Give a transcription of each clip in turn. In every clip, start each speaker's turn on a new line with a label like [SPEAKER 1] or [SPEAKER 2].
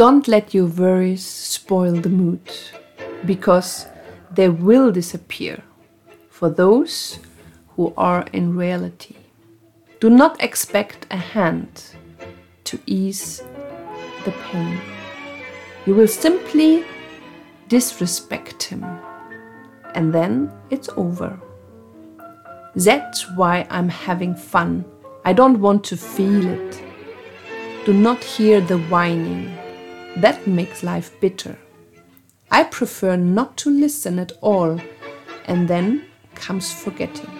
[SPEAKER 1] Don't let your worries spoil the mood, because they will disappear for those who are in reality. Do not expect a hand to ease the pain. You will simply disrespect him, and then it's over. That's why I'm having fun. I don't want to feel it. Do not hear the whining. That makes life bitter. I prefer not to listen at all, and then comes forgetting.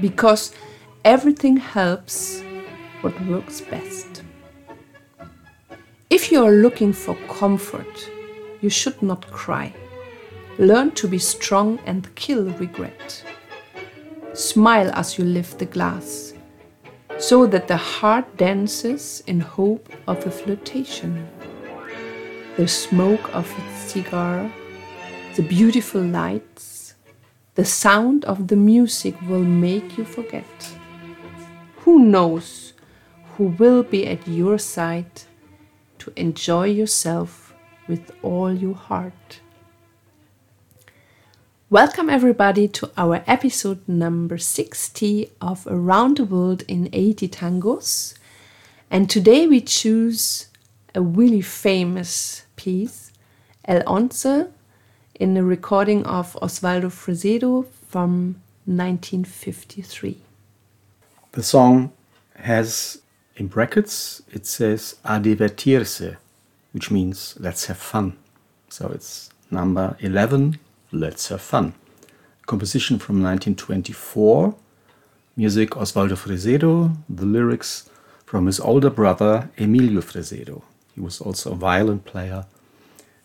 [SPEAKER 1] Because everything helps what works best. If you are looking for comfort, you should not cry. Learn to be strong and kill regret. Smile as you lift the glass, so that the heart dances in hope of a flirtation. The smoke of its cigar, the beautiful lights, the sound of the music will make you forget. Who knows who will be at your side to enjoy yourself with all your heart? Welcome, everybody, to our episode number 60 of Around the World in 80 Tangos. And today we choose a really famous piece, El Once, in a recording of Osvaldo Fresedo from 1953.
[SPEAKER 2] The song has in brackets, it says a divertirse, which means let's have fun. So it's number 11 Let's Have Fun. Composition from 1924, music Osvaldo Fresedo, the lyrics from his older brother Emilio Fresedo. He was also a violin player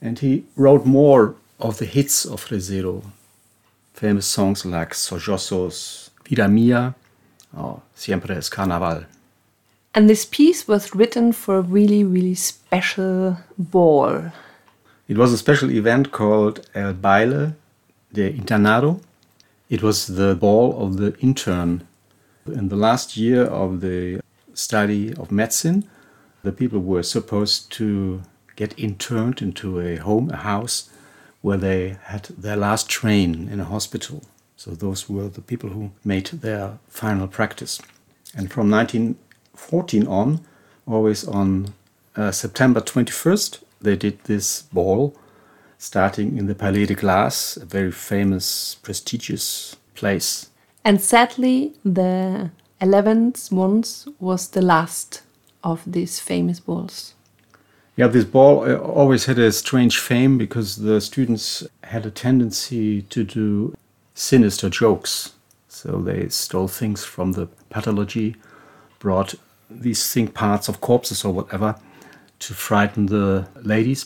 [SPEAKER 2] and he wrote more of the hits of Fresedo. Famous songs like Sollozos, Vida Mia, or Siempre es Carnaval.
[SPEAKER 1] And this piece was written for a really, really special ball.
[SPEAKER 2] It was a special event called El Baile de Internado. It was the ball of the intern. In the last year of the study of medicine, the people were supposed to get interned into a home, a house, where they had their last train in a hospital. So those were the people who made their final practice. And from 1914 on, always on uh, September 21st, they did this ball, starting in the Palais de Glace, a very famous, prestigious place.
[SPEAKER 1] And sadly, the 11th ones was the last of these famous balls.
[SPEAKER 2] Yeah, this ball uh, always had a strange fame because the students had a tendency to do sinister jokes. So they stole things from the pathology, brought these think parts of corpses or whatever to frighten the ladies.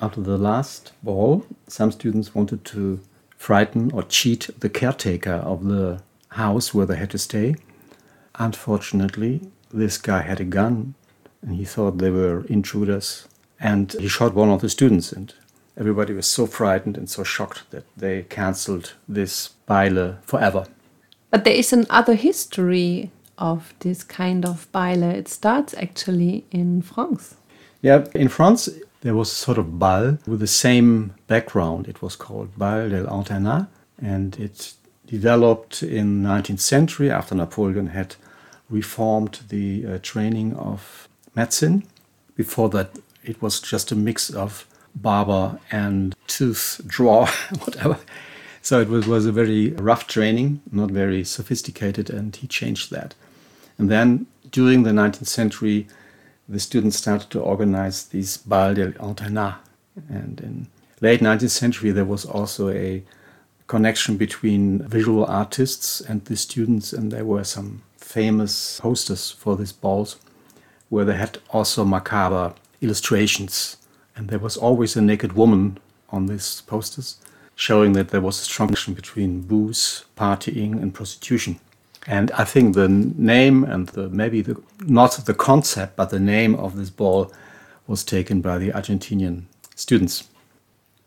[SPEAKER 2] After the last ball, some students wanted to frighten or cheat the caretaker of the house where they had to stay. Unfortunately, this guy had a gun and he thought they were intruders and he shot one of the students and everybody was so frightened and so shocked that they cancelled this baile forever.
[SPEAKER 1] But there is another history of this kind of baile. It starts actually in France.
[SPEAKER 2] Yeah, in France there was a sort of bal with the same background. It was called Bal del Internat, and it developed in 19th century after Napoleon had reformed the uh, training of medicine. Before that, it was just a mix of barber and tooth drawer, whatever. So it was, was a very rough training, not very sophisticated, and he changed that. And then during the 19th century, the students started to organize these bal del internat. And in late 19th century, there was also a connection between visual artists and the students, and there were some famous posters for these balls where they had also macabre illustrations. And there was always a naked woman on these posters, showing that there was a strong connection between booze, partying, and prostitution. And I think the name and the maybe the not the concept, but the name of this ball was taken by the Argentinian students.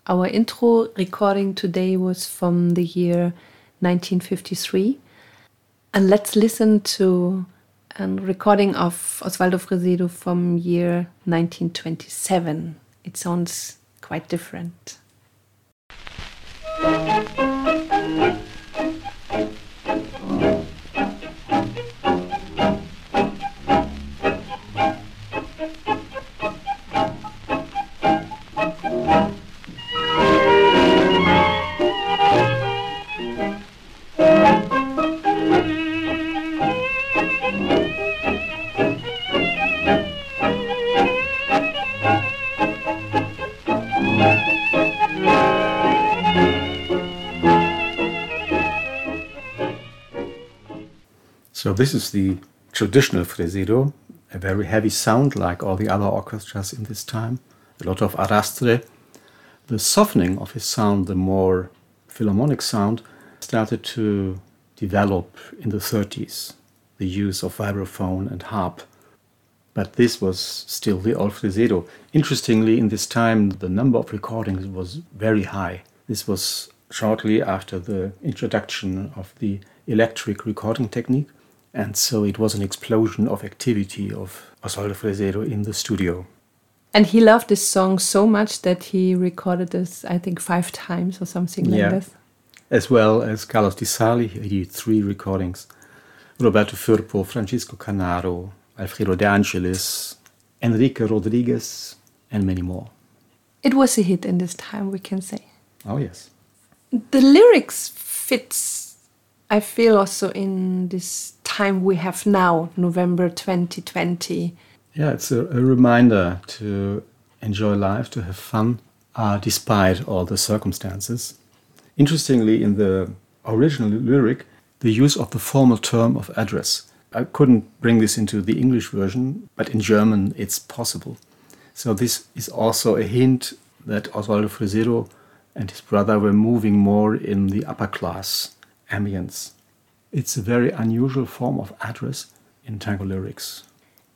[SPEAKER 1] Our intro recording today was from the year 1953. And let's listen to a recording of Osvaldo Fresedo from year 1927. It sounds quite different.
[SPEAKER 2] So this is the traditional fresedo, a very heavy sound like all the other orchestras in this time, a lot of arrastre. The softening of his sound, the more philharmonic sound, started to develop in the 30s, the use of vibraphone and harp. But this was still the old fresedo. Interestingly, in this time, the number of recordings was very high. This was shortly after the introduction of the electric recording technique. And so it was an explosion of activity of Osvaldo Fresedo in the studio.
[SPEAKER 1] And he loved this song so much that he recorded this, I think, five times or something like
[SPEAKER 2] Yeah.
[SPEAKER 1] this.
[SPEAKER 2] As well as Carlos Di Sarli, he did three recordings. Roberto Firpo, Francisco Canaro, Alfredo De Angelis, Enrique Rodriguez, and many more.
[SPEAKER 1] It was a hit in this time, we can say.
[SPEAKER 2] Oh, yes.
[SPEAKER 1] The lyrics fits, I feel, also in this time we have now, November 2020.
[SPEAKER 2] Yeah, it's a, a reminder to enjoy life, to have fun, uh, despite all the circumstances. Interestingly, in the original lyric, the use of the formal term of address. I couldn't bring this into the English version, but in German it's possible. So, this is also a hint that Osvaldo Fresedo and his brother were moving more in the upper class ambience. It's a very unusual form of address in tango lyrics.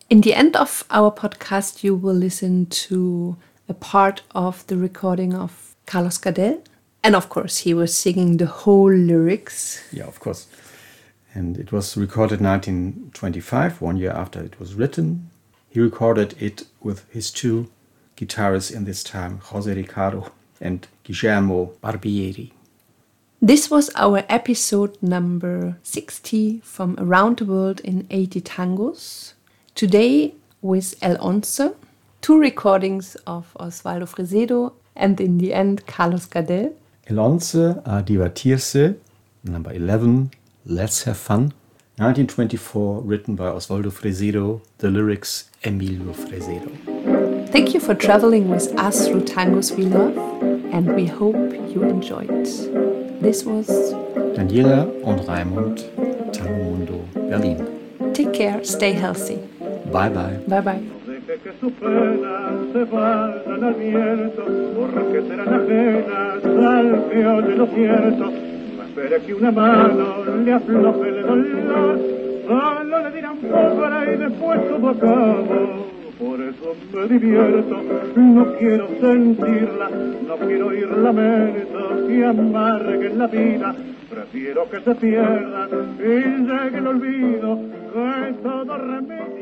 [SPEAKER 1] In the end of our podcast, you will listen to a part of the recording of Carlos Gardel. And of course, he was singing the whole lyrics.
[SPEAKER 2] Yeah, of course. And it was recorded 1925, one year after it was written. He recorded it with his two guitarists in this time, Jose Ricardo and Guillermo Barbieri.
[SPEAKER 1] This was our episode number 60 from Around the World in 80 Tangos. Today with El Once, two recordings of Osvaldo Fresedo and in the end Carlos Gardel.
[SPEAKER 2] El Once a Divertirse, number 11, Let's Have Fun. 1924, written by Osvaldo Fresedo, the lyrics Emilio Fresedo.
[SPEAKER 1] Thank you for traveling with us through tangos we love, and we hope you enjoyed. This was
[SPEAKER 2] Daniela und Raimund, Tango Mundo, Berlin.
[SPEAKER 1] Take care, stay healthy.
[SPEAKER 2] Bye bye.
[SPEAKER 1] Bye bye.
[SPEAKER 3] Que sus penas se vayan al viento, porque serán ajenas al que oye lo cierto. No espere que una mano le afloje el dolor, solo le dirán pobre y después todo acabo. Por eso me divierto, no quiero sentirla, no quiero oír lamentos que amarguen la vida. Prefiero que se pierdan y llegue el olvido. que